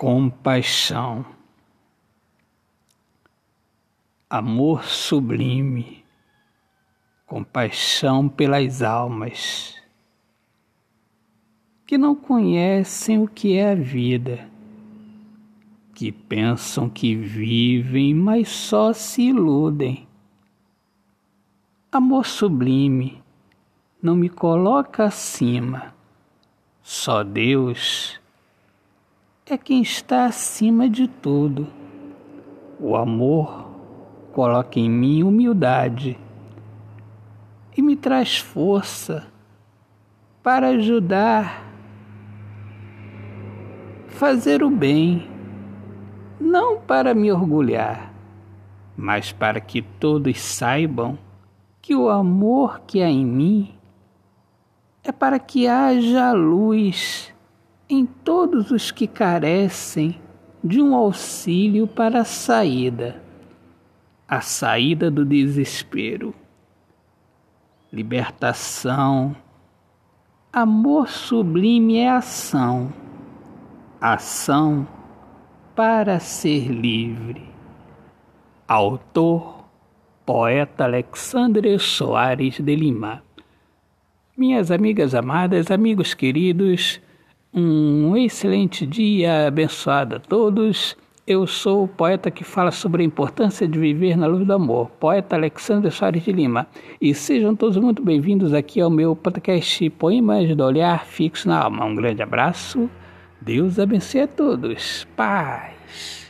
compaixão, amor sublime, compaixão pelas almas que não conhecem o que é a vida, que pensam que vivem, mas só se iludem. Amor sublime, não me coloca acima, só Deus é quem está acima de tudo. O amor coloca em mim humildade e me traz força para ajudar, fazer o bem, não para me orgulhar, mas para que todos saibam que o amor que há em mim é para que haja luz em todos os que carecem de um auxílio para a saída, a saída do desespero, libertação. Amor sublime é ação, ação para ser livre. Autor, poeta Alexandre Soares de Lima. Minhas amigas amadas, amigos queridos, um excelente dia abençoado a todos. Eu sou o poeta que fala sobre a importância de viver na luz do amor, poeta Alexandre Soares de Lima. E sejam todos muito bem-vindos aqui ao meu podcast Poemas do Olhar Fixo na Alma. Um grande abraço, Deus abençoe a todos. Paz.